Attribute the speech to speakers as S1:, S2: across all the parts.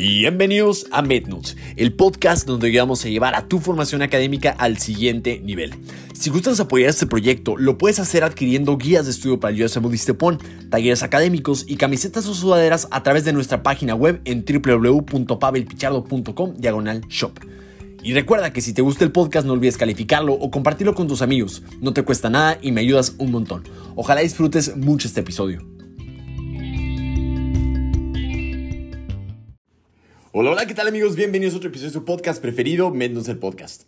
S1: Bienvenidos a MedNotes, el podcast donde vamos a llevar a tu formación académica al siguiente nivel. Si gustas apoyar este proyecto, lo puedes hacer adquiriendo guías de estudio para el USM Stepon, talleres académicos y camisetas o sudaderas a través de nuestra página web en www.pavelpichardo.com diagonal shop. Y recuerda que si te gusta el podcast no olvides calificarlo o compartirlo con tus amigos. No te cuesta nada y me ayudas un montón. Ojalá disfrutes mucho este episodio. Hola, hola, ¿qué tal amigos? Bienvenidos a otro episodio de su podcast preferido, Menos el Podcast.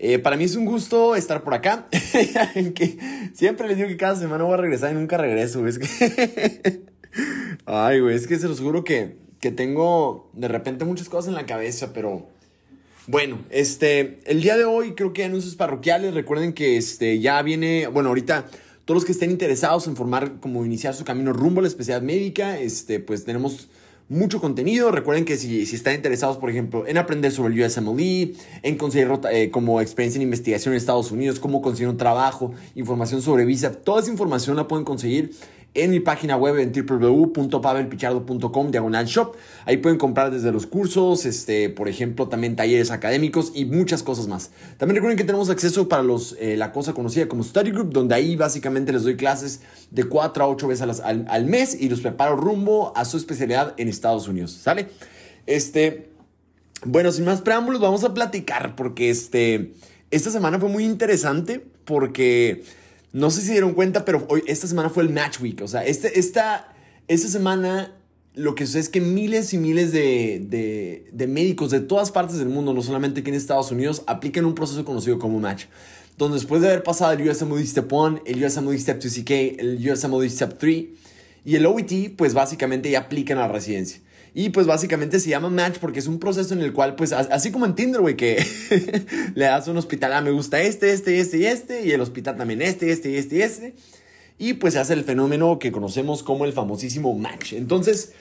S1: Eh, para mí es un gusto estar por acá. siempre les digo que cada semana voy a regresar y nunca regreso. Ay, güey, es que se los juro que, que tengo de repente muchas cosas en la cabeza, pero... Bueno, este, el día de hoy creo que anuncios parroquiales. Recuerden que este, ya viene, bueno, ahorita todos los que estén interesados en formar, como iniciar su camino rumbo a la especialidad médica, este, pues tenemos mucho contenido. Recuerden que si, si, están interesados, por ejemplo, en aprender sobre el USMLE, en conseguir eh, como experiencia en investigación en Estados Unidos, cómo conseguir un trabajo, información sobre visa, toda esa información la pueden conseguir en mi página web en www.pavelpichardo.com diagonal shop. Ahí pueden comprar desde los cursos, este, por ejemplo, también talleres académicos y muchas cosas más. También recuerden que tenemos acceso para los, eh, la cosa conocida como Study Group, donde ahí básicamente les doy clases de 4 a 8 veces al, al, mes y los preparo rumbo a su especialidad en Estados Unidos. ¿Sale? Este, bueno, sin más preámbulos, vamos a platicar porque este, esta semana fue muy interesante porque no sé si dieron cuenta, pero hoy, esta semana fue el Match Week. O sea, este, esta, esta semana lo que sucede es que miles y miles de, de, médicos de todas partes del mundo, no solamente aquí en Estados Unidos, aplican un proceso conocido como Match. Donde después de haber pasado el USMLE Step 1, el USMLE Step 2CK, el USMLE Step 3 y el OET, pues básicamente ya aplican a la residencia. Y pues básicamente se llama match porque es un proceso en el cual, pues así como en Tinder, güey, que le das un hospital, ah, me gusta este, este, este y este, y el hospital también este, este, este y este. Y pues se hace el fenómeno que conocemos como el famosísimo match. Entonces,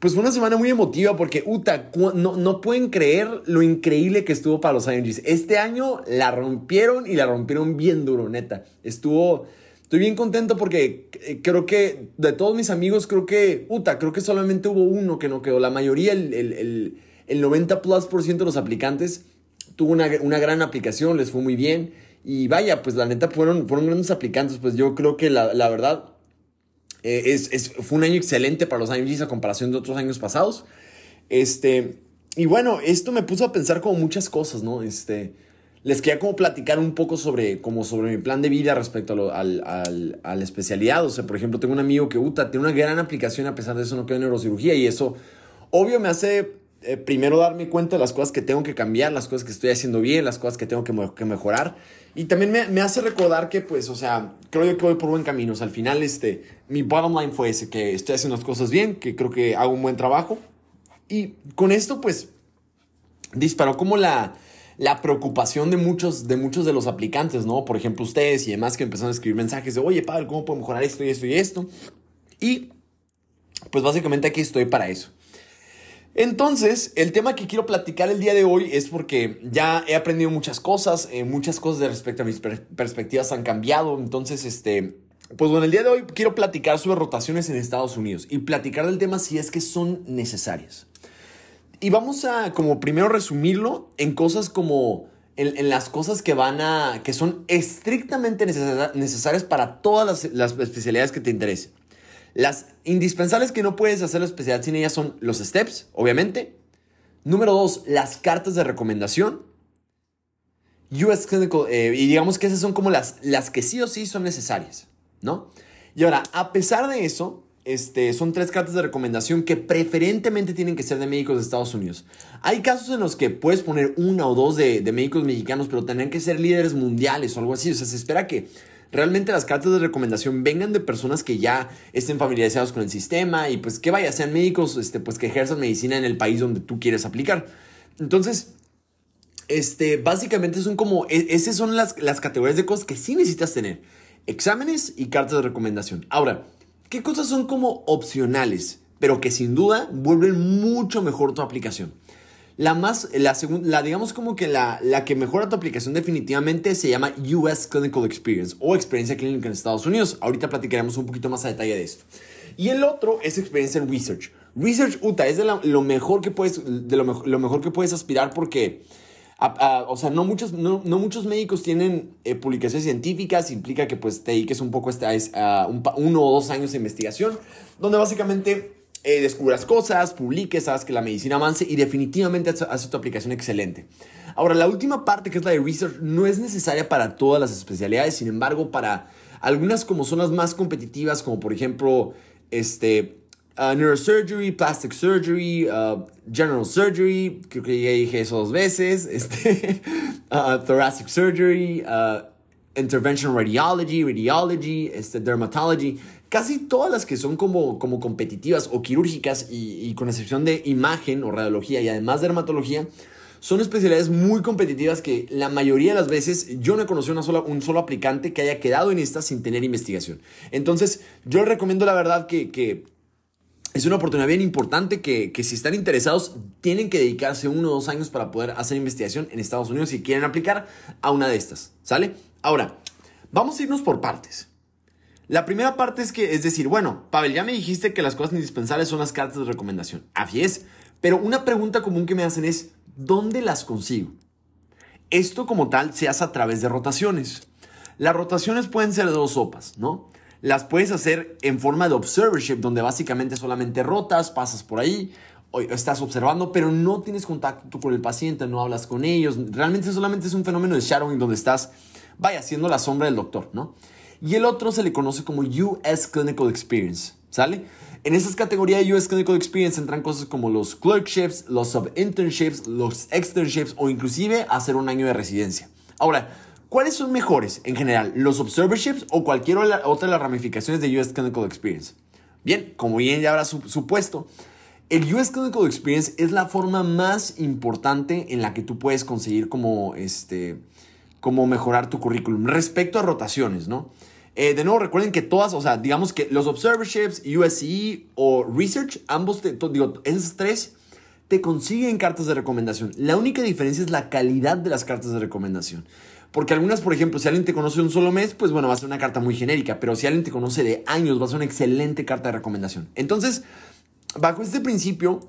S1: pues fue una semana muy emotiva porque, Uta, no, no pueden creer lo increíble que estuvo para los IMGs. Este año la rompieron y la rompieron bien duro, neta. Estuvo Estoy bien contento porque eh, creo que de todos mis amigos, creo que, puta, creo que solamente hubo uno que no quedó. La mayoría, el, el, el, 90 plus por ciento de los aplicantes tuvo una, una, gran aplicación, les fue muy bien. Y vaya, pues la neta fueron, fueron grandes aplicantes. Pues yo creo que la, la verdad eh, es, es, fue un año excelente para los IMGs a comparación de otros años pasados. Este, y bueno, esto me puso a pensar como muchas cosas, ¿no? Este, les quería como platicar un poco sobre, como sobre mi plan de vida respecto a, al, al, a la especialidad. O sea, por ejemplo, tengo un amigo que, Uta, tiene una gran aplicación, a pesar de eso no queda en neurocirugía y eso, obvio, me hace eh, primero darme cuenta de las cosas que tengo que cambiar, las cosas que estoy haciendo bien, las cosas que tengo que, mejorar. Y también me, me, hace recordar que, pues, o sea, creo yo que voy por buen camino. O sea, al final, este, mi bottom line fue ese, que estoy haciendo las cosas bien, que creo que hago un buen trabajo. Y con esto, pues, disparó como la la preocupación de muchos, de muchos de los aplicantes, ¿no? Por ejemplo, ustedes y demás que empezaron a escribir mensajes de, oye, Pablo, ¿cómo puedo mejorar esto y esto y esto? Y pues básicamente aquí estoy para eso. Entonces, el tema que quiero platicar el día de hoy es porque ya he aprendido muchas cosas, eh, muchas cosas de respecto a mis perspectivas han cambiado. Entonces, este, pues bueno, el día de hoy quiero platicar sobre rotaciones en Estados Unidos y platicar del tema si es que son necesarias. Y vamos a como primero resumirlo en cosas como en, las cosas que van a que son estrictamente necesarias para todas las, especialidades que te interesen. Las indispensables que no puedes hacer la especialidad sin ellas son los steps, obviamente. Número dos, las cartas de recomendación. US Clinical, eh, y digamos que esas son como las, las que sí o sí son necesarias, ¿no? Y ahora, a pesar de eso, este, son tres cartas de recomendación que preferentemente tienen que ser de médicos de Estados Unidos. Hay casos en los que puedes poner una o dos de, médicos mexicanos, pero tendrían que ser líderes mundiales o algo así. O sea, se espera que realmente las cartas de recomendación vengan de personas que ya estén familiarizados con el sistema y pues que vaya, sean médicos este, pues que ejerzan medicina en el país donde tú quieres aplicar. Entonces, este, básicamente son como, e, esas son las, las categorías de cosas que sí necesitas tener. Exámenes y cartas de recomendación. Ahora, ¿Qué cosas son como opcionales, pero que sin duda vuelven mucho mejor tu aplicación? La más, la segunda, la digamos como que la, la que mejora tu aplicación definitivamente se llama US Clinical Experience o experiencia clínica en Estados Unidos. Ahorita platicaremos un poquito más a detalle de esto. Y el otro es experiencia en research. Research UTA es de lo mejor que puedes, de lo, lo mejor que puedes aspirar porque o sea, no muchos, no, muchos médicos tienen eh, publicaciones científicas, implica que pues te dediques un poco a un, uno o dos años de investigación, donde básicamente eh, descubras cosas, publiques, sabes que la medicina avance y definitivamente hace tu aplicación excelente. Ahora, la última parte, que es la de research, no es necesaria para todas las especialidades, sin embargo, para algunas como son las más competitivas, como por ejemplo, este, Uh, neurosurgery, plastic surgery, uh, general surgery, creo que ya dije eso dos veces, este, uh, thoracic surgery, intervention radiology, radiology, este, dermatology, casi todas las que son como, como competitivas o quirúrgicas y, y con excepción de imagen o radiología y además dermatología, son especialidades muy competitivas que la mayoría de las veces yo no he conocido una sola, un solo aplicante que haya quedado en esta sin tener investigación. Entonces, yo recomiendo la verdad que, que es una oportunidad bien importante que, si están interesados tienen que dedicarse uno o dos años para poder hacer investigación en Estados Unidos si quieren aplicar a una de estas, ¿sale? Ahora, vamos a irnos por partes. La primera parte es que, es decir, bueno, Pavel, ya me dijiste que las cosas indispensables son las cartas de recomendación. Así pero una pregunta común que me hacen es, ¿dónde las consigo? Esto como tal se hace a través de rotaciones. Las rotaciones pueden ser de dos sopas, ¿no? Las puedes hacer en forma de observership, donde básicamente solamente rotas, pasas por ahí, estás observando, pero no tienes contacto con el paciente, no hablas con ellos. Realmente solamente es un fenómeno de shadowing donde estás, vaya, siendo la sombra del doctor, ¿no? Y el otro se le conoce como US Clinical Experience, ¿sale? En esas categorías de US Clinical Experience entran cosas como los clerkships, los sub-internships, los externships o inclusive hacer un año de residencia. Ahora, ¿Cuáles son mejores en general, los observerships o cualquier otra de las ramificaciones de US Clinical Experience? Bien, como bien ya habrá supuesto, el US Clinical Experience es la forma más importante en la que tú puedes conseguir como, este, como mejorar tu currículum respecto a rotaciones, ¿no? Eh, de nuevo, recuerden que todas, o sea, digamos que los observerships, USCE o Research, ambos, te, digo, esos tres te consiguen cartas de recomendación. La única diferencia es la calidad de las cartas de recomendación. Porque algunas, por ejemplo, si alguien te conoce un solo mes, pues bueno, va a ser una carta muy genérica. Pero si alguien te conoce de años, va a ser una excelente carta de recomendación. Entonces, bajo este principio,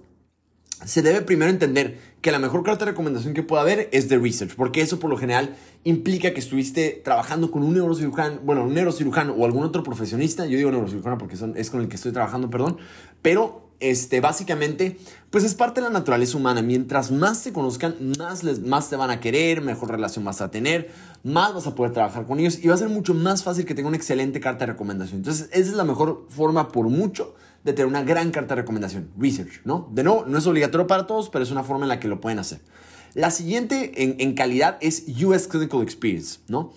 S1: se debe primero entender que la mejor carta de recomendación que pueda haber es de research, porque eso por lo general implica que estuviste trabajando con un neurocirujano, bueno, un neurocirujano o algún otro profesionista, yo digo neurocirujano porque es con el que estoy trabajando, perdón, pero este, básicamente, pues es parte de la naturaleza humana. Mientras más te conozcan, más, les, más te van a querer, mejor relación vas a tener, más vas a poder trabajar con ellos y va a ser mucho más fácil que tenga una excelente carta de recomendación. Entonces, esa es la mejor forma por mucho de tener una gran carta de recomendación. Research, ¿no? De nuevo, no es obligatorio para todos, pero es una forma en la que lo pueden hacer. La siguiente en, en calidad es US Clinical Experience, ¿no?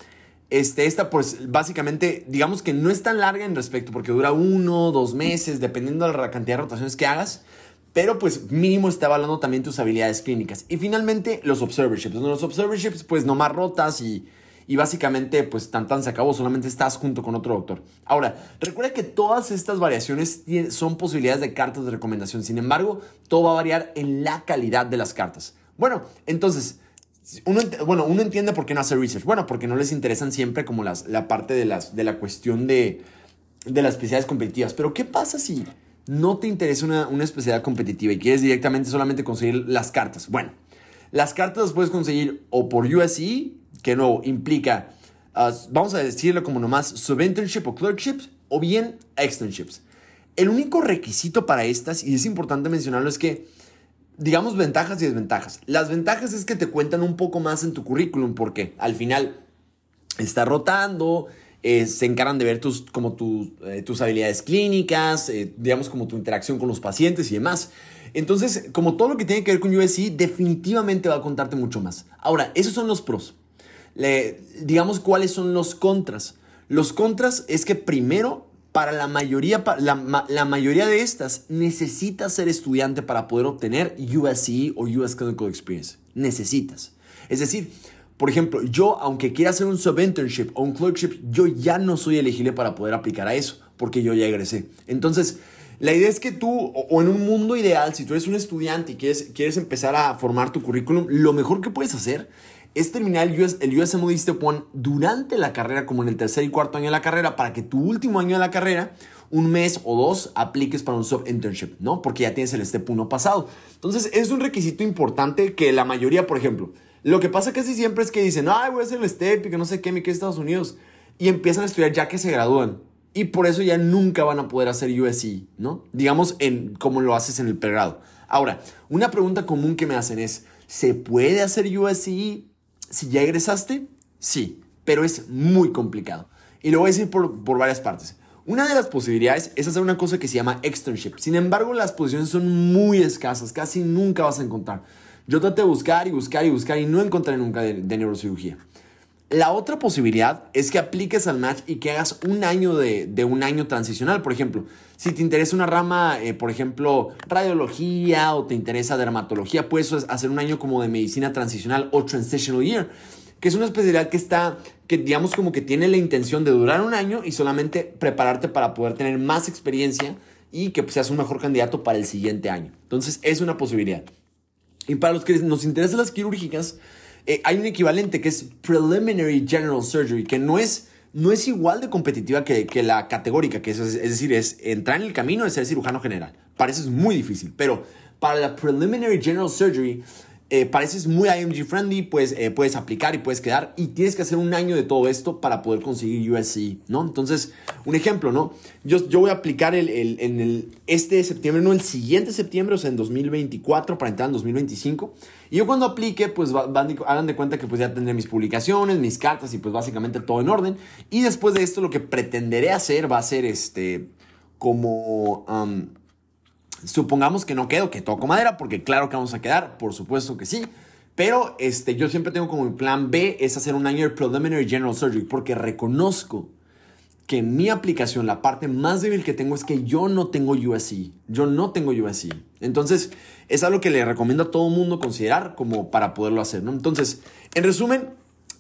S1: Este, esta, pues básicamente, digamos que no es tan larga en respecto, porque dura uno, dos meses, dependiendo de la cantidad de rotaciones que hagas. Pero pues mínimo está evaluando también tus habilidades clínicas. Y finalmente los observerships. Los observerships pues no más rotas y, y básicamente pues tan tan se acabó. Solamente estás junto con otro doctor. Ahora, recuerda que todas estas variaciones son posibilidades de cartas de recomendación. Sin embargo, todo va a variar en la calidad de las cartas. Bueno, entonces uno, bueno, uno entiende por qué no hace research. Bueno, porque no les interesan siempre como las, la parte de, las, de la cuestión de, de las especialidades competitivas. Pero ¿qué pasa si no te interesa una, una especialidad competitiva y quieres directamente solamente conseguir las cartas? Bueno, las cartas las puedes conseguir o por USC, que no implica, ah, vamos a decirlo como nomás, subinternship o clerkships, o bien externships. El único requisito para estas, y es importante mencionarlo, es que digamos, ventajas y desventajas. Las ventajas es que te cuentan un poco más en tu currículum porque al final está rotando, eh, se encargan de ver tus, como eh, tus habilidades clínicas, eh, digamos como tu interacción con los pacientes y demás. Entonces, como todo lo que tiene que ver con USC, definitivamente va a contarte mucho más. Ahora, esos son los pros. digamos cuáles son los contras. Los contras es que primero para la mayoría, la, mayoría de estas necesitas ser estudiante para poder obtener USC o US Clinical Experience. Necesitas. Es decir, por ejemplo, yo, aunque quiera hacer un sub-internship o un clerkship, yo ya no soy elegible para poder aplicar a eso, porque yo ya egresé. Entonces, la idea es que tú, o, en un mundo ideal, si tú eres un estudiante y quieres, quieres empezar a formar tu currículum, lo mejor que puedes hacer es terminar el, US, el USMD Step 1 durante la carrera, como en el tercer y cuarto año de la carrera, para que tu último año de la carrera un mes o dos apliques para un sub internship, ¿no? Porque ya tienes el step 1 pasado. Entonces, es un requisito importante que la mayoría, por ejemplo, lo que pasa casi siempre es que dicen, ay, voy a hacer el step y que no sé qué, me quedé Estados Unidos. Y empiezan a estudiar ya que se gradúan. Y por eso ya nunca van a poder hacer USC, ¿no? Digamos, en, como lo haces en el pregrado. Ahora, una pregunta común que me hacen es, ¿se puede hacer USC si ya egresaste? Sí, pero es muy complicado. Y lo voy a decir por, por varias partes. Una de las posibilidades es hacer una cosa que se llama externship. Sin embargo, las posiciones son muy escasas, casi nunca vas a encontrar. Yo traté de buscar y buscar y buscar y no encontré nunca de, neurocirugía. La otra posibilidad es que apliques al match y que hagas un año de, un año transicional. Por ejemplo, si te interesa una rama, eh, por ejemplo, radiología o te interesa dermatología, puedes hacer un año como de medicina transicional o transitional year que es una especialidad que está, que digamos como que tiene la intención de durar un año y solamente prepararte para poder tener más experiencia y que seas un mejor candidato para el siguiente año. Entonces es una posibilidad. Y para los que nos interesan las quirúrgicas, eh, hay un equivalente que es Preliminary General Surgery, que no es, no es igual de competitiva que, que la categórica, que es, es, decir, es entrar en el camino de ser cirujano general. Parece muy difícil, pero para la Preliminary General Surgery eh, pareces muy IMG friendly, pues eh, puedes aplicar y puedes quedar y tienes que hacer un año de todo esto para poder conseguir USC, ¿no? Entonces, un ejemplo, ¿no? Yo, yo voy a aplicar el, en el, este septiembre, no el siguiente septiembre, o sea, en 2024 para entrar en 2025. Y yo cuando aplique, pues van, hagan de cuenta que pues ya tendré mis publicaciones, mis cartas y pues básicamente todo en orden. Y después de esto lo que pretenderé hacer va a ser este como... Supongamos que no quedo, que toco madera, porque claro que vamos a quedar, por supuesto que sí. Pero este, yo siempre tengo como mi plan B es hacer un año de Preliminary General Surgery, porque reconozco que mi aplicación, la parte más débil que tengo es que yo no tengo USC. Yo no tengo USC. Entonces, es algo que le recomiendo a todo mundo considerar como para poderlo hacer, ¿no? Entonces, en resumen,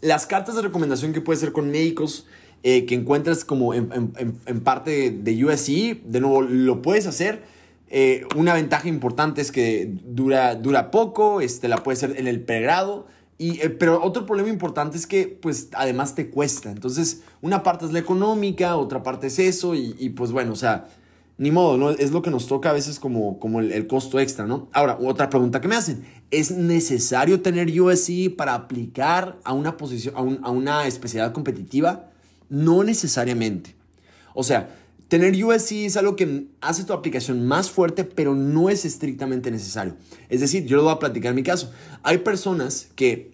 S1: las cartas de recomendación que puedes hacer con médicos eh, que encuentras como en, en parte de USC, de nuevo, lo puedes hacer eh, una ventaja importante es que dura, dura poco, este, la puedes hacer en el pregrado. Y, eh, pero otro problema importante es que, pues, además te cuesta. Entonces, una parte es la económica, otra parte es eso, y, pues bueno, o sea, ni modo, ¿no? Es lo que nos toca a veces como, como el, costo extra, ¿no? Ahora, otra pregunta que me hacen, ¿es necesario tener USC para aplicar a una posición, a una especialidad competitiva? No necesariamente. O sea, Tener USC es algo que hace tu aplicación más fuerte, pero no es estrictamente necesario. Es decir, yo lo voy a platicar en mi caso. Hay personas que,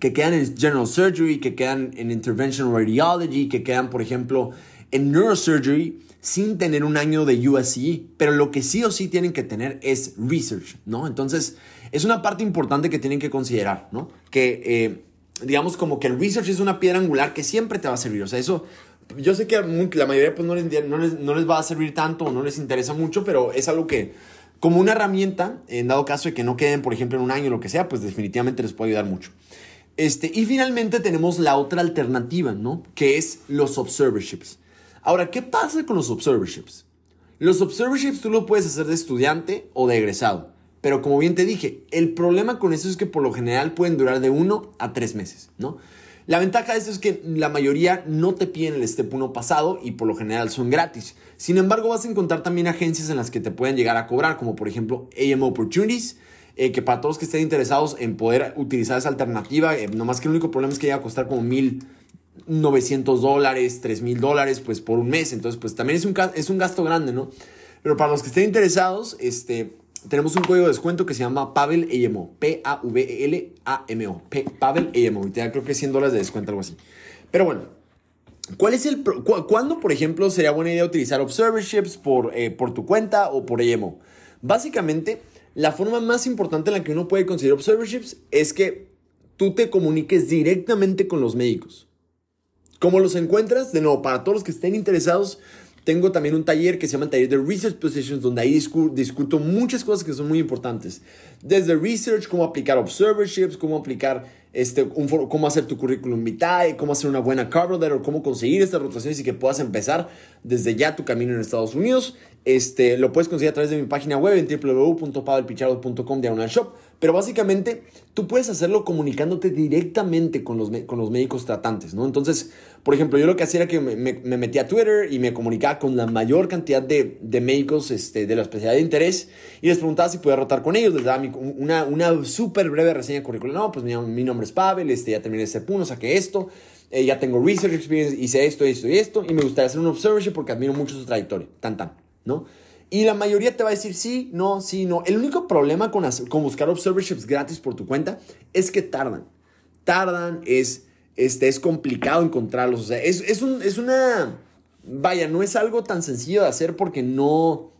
S1: que quedan en General Surgery, que quedan en Interventional Radiology, que quedan, por ejemplo, en Neurosurgery sin tener un año de USC, pero lo que sí o sí tienen que tener es research, ¿no? Entonces, es una parte importante que tienen que considerar, ¿no? Que, eh, digamos, como que el research es una piedra angular que siempre te va a servir. O sea, eso yo sé que la mayoría pues no les, no, les, no les va a servir tanto o no les interesa mucho, pero es algo que como una herramienta, en dado caso de que no queden, por ejemplo, en un año o lo que sea, pues definitivamente les puede ayudar mucho. Este, y finalmente tenemos la otra alternativa, ¿no? Que es los observerships. Ahora, ¿qué pasa con los observerships? Los observerships tú lo puedes hacer de estudiante o de egresado. Pero como bien te dije, el problema con eso es que por lo general pueden durar de uno a tres meses, ¿no? La ventaja de esto es que la mayoría no te piden el Step 1 pasado y por lo general son gratis. Sin embargo, vas a encontrar también agencias en las que te pueden llegar a cobrar, como por ejemplo AM Opportunities, eh, que para todos los que estén interesados en poder utilizar esa alternativa, eh, nomás que el único problema es que llega a costar como 1.900 dólares, 3.000 dólares, pues por un mes. Entonces, pues también es un, es un gasto grande, ¿no? Pero para los que estén interesados, este, tenemos un código de descuento que se llama Pavel AMO. P-A-V-L-A-M-O. Pavel AMO. Y te da creo que 100 dólares de descuento, algo así. Pero bueno, ¿cuál es el ¿cuándo, por ejemplo, sería buena idea utilizar observerships por, eh, por tu cuenta o por AMO? Básicamente, la forma más importante en la que uno puede conseguir observerships es que tú te comuniques directamente con los médicos. ¿Cómo los encuentras? De nuevo, para todos los que estén interesados, tengo también un taller que se llama Taller de Research Positions, donde ahí discuto muchas cosas que son muy importantes. Desde research, cómo aplicar observerships, cómo aplicar este, un, cómo hacer tu currículum vitae, cómo hacer una buena cover letter, cómo conseguir estas rotaciones y que puedas empezar desde ya tu camino en Estados Unidos. Este, lo puedes conseguir a través de mi página web en www.pavelpichardo.com diagonal shop. Pero básicamente tú puedes hacerlo comunicándote directamente con los, con los médicos tratantes, ¿no? Entonces, por ejemplo, yo lo que hacía era que me, me, metía a Twitter y me comunicaba con la mayor cantidad de, de, médicos este, de la especialidad de interés y les preguntaba si podía rotar con ellos. Les daba una, una súper breve reseña curricular. No, pues mi, mi, nombre es Pavel, este, ya terminé este punto, saqué esto, eh, ya tengo research experience, hice esto, esto y esto, y me gustaría hacer un observership porque admiro mucho su trayectoria. Tan, tan, ¿no? Y la mayoría te va a decir sí, no, sí, no. El único problema con, con buscar observerships gratis por tu cuenta es que tardan. Tardan, es, este, es complicado encontrarlos. O sea, es, es, un, es una... Vaya, no es algo tan sencillo de hacer porque no...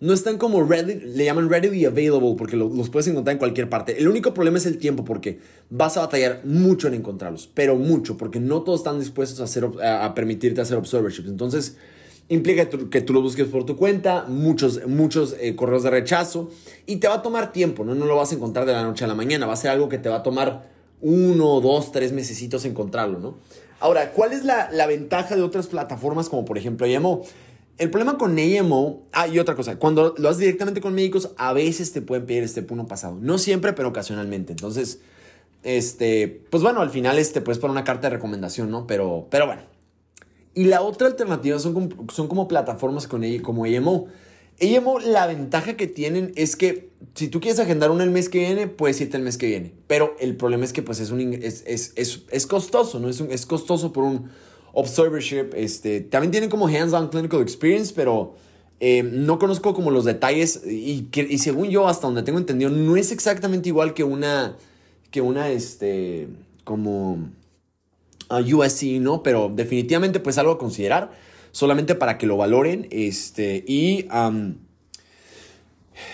S1: No están como ready, le llaman readily available porque los puedes encontrar en cualquier parte. El único problema es el tiempo porque vas a batallar mucho en encontrarlos, pero mucho porque no todos están dispuestos a, hacer, a permitirte hacer observerships. Entonces, implica que tú lo busques por tu cuenta, muchos, muchos eh, correos de rechazo y te va a tomar tiempo, ¿no? No lo vas a encontrar de la noche a la mañana, va a ser algo que te va a tomar uno, dos, tres mesecitos encontrarlo, ¿no? Ahora, ¿cuál es la, la ventaja de otras plataformas como por ejemplo AMO? El problema con AMO, ah, y otra cosa, cuando lo haces directamente con médicos, a veces te pueden pedir este puno pasado. No siempre, pero ocasionalmente. Entonces, este, pues bueno, al final este, puedes poner una carta de recomendación, ¿no? Pero, pero bueno, y la otra alternativa son como, son como plataformas con, como AMO. AMO, la ventaja que tienen es que si tú quieres agendar uno el mes que viene, puedes irte el mes que viene. Pero el problema es que pues es, un, es, es, es, es costoso, ¿no? Es, es costoso por un observership. Este, también tienen como hands-on clinical experience, pero eh, no conozco como los detalles. Y, y según yo, hasta donde tengo entendido, no es exactamente igual que una, que una, este, como a USC, ¿no? Pero definitivamente pues algo a considerar, solamente para que lo valoren. Este, y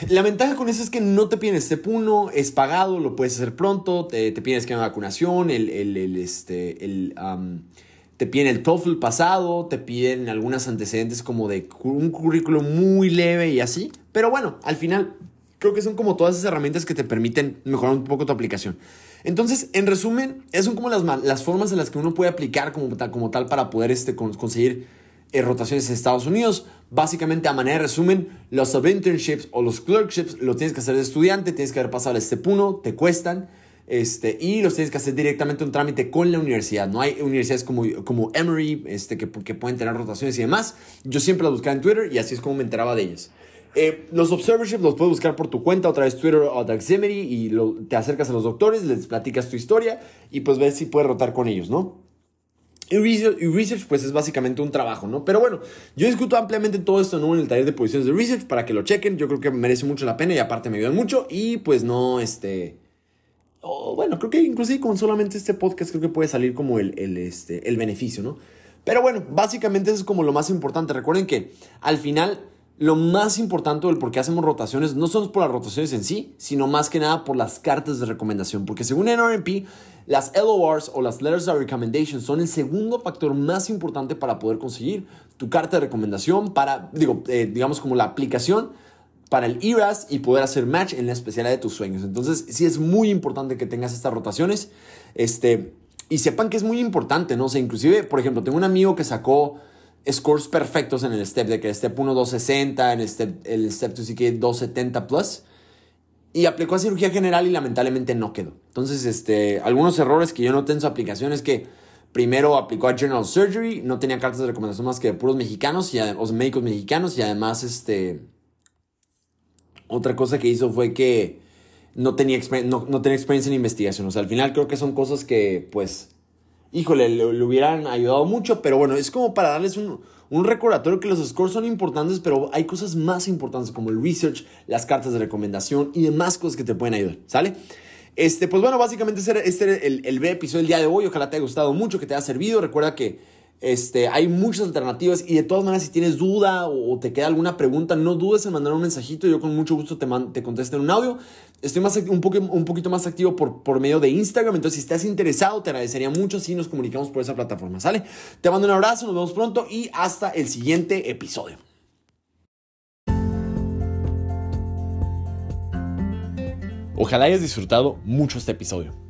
S1: la ventaja con eso es que no te piden este puno, es pagado, lo puedes hacer pronto, te, te piden esquema de vacunación, el, el, este, el, te piden el TOEFL pasado, te piden algunos antecedentes como de un currículo muy leve y así. Pero bueno, al final creo que son como todas esas herramientas que te permiten mejorar un poco tu aplicación. Entonces, en resumen, esas son como las, las formas en las que uno puede aplicar como tal, para poder este, conseguir eh, rotaciones en Estados Unidos. Básicamente, a manera de resumen, los internships o los clerkships los tienes que hacer de estudiante, tienes que haber pasado el step 1, te cuestan. Este, y los tienes que hacer directamente un trámite con la universidad. No hay universidades como, como Emory este, que, que pueden tener rotaciones y demás. Yo siempre las buscaba en Twitter y así es como me enteraba de ellas. Eh, los observerships los puedes buscar por tu cuenta, otra vez Twitter o Daxemery y te acercas a los doctores, les platicas tu historia y pues ves si puedes rotar con ellos, ¿no? Y research, pues es básicamente un trabajo, ¿no? Pero bueno, yo discuto ampliamente todo esto ¿no? en el taller de posiciones de research para que lo chequen. Yo creo que merece mucho la pena y aparte me ayudan mucho. Y pues no, este... bueno, creo que inclusive con solamente este podcast creo que puede salir como el, el, este, el beneficio, ¿no? Pero bueno, básicamente eso es como lo más importante. Recuerden que al final lo más importante del por qué hacemos rotaciones no son por las rotaciones en sí, sino más que nada por las cartas de recomendación. Porque según NRMP, las LORs o las Letters of Recommendation son el segundo factor más importante para poder conseguir tu carta de recomendación para, digo, eh, digamos como la aplicación para el ERAS y poder hacer match en la especialidad de tus sueños. Entonces, sí es muy importante que tengas estas rotaciones. Este, y sepan que es muy importante, ¿no? O sea, inclusive, por ejemplo, tengo un amigo que sacó scores perfectos en el step, de que el step 1 260, en el step, el step 2 sí que 270 plus. Y aplicó a cirugía general y lamentablemente no quedó. Entonces, este, algunos errores que yo noté en su aplicación es que primero aplicó a General Surgery, no tenía cartas de recomendación más que de puros mexicanos, y, o médicos mexicanos, y además, este, otra cosa que hizo fue que no tenía, no, no tenía experiencia en investigación. O sea, al final creo que son cosas que, pues, híjole, le, hubieran ayudado mucho, pero bueno, es como para darles un, un, recordatorio que los scores son importantes, pero hay cosas más importantes como el research, las cartas de recomendación y demás cosas que te pueden ayudar, ¿sale? Este, pues bueno, básicamente este era, el, el episodio del día de hoy. Ojalá te haya gustado mucho, que te haya servido. Recuerda que este, hay muchas alternativas y de todas maneras si tienes duda o te queda alguna pregunta, no dudes en mandar un mensajito. Yo con mucho gusto te, te contesto en un audio. Estoy más, un, poco, un poquito más activo por, por medio de Instagram, entonces si estás interesado te agradecería mucho si nos comunicamos por esa plataforma, ¿sale? Te mando un abrazo, nos vemos pronto y hasta el siguiente episodio. Ojalá hayas disfrutado mucho este episodio.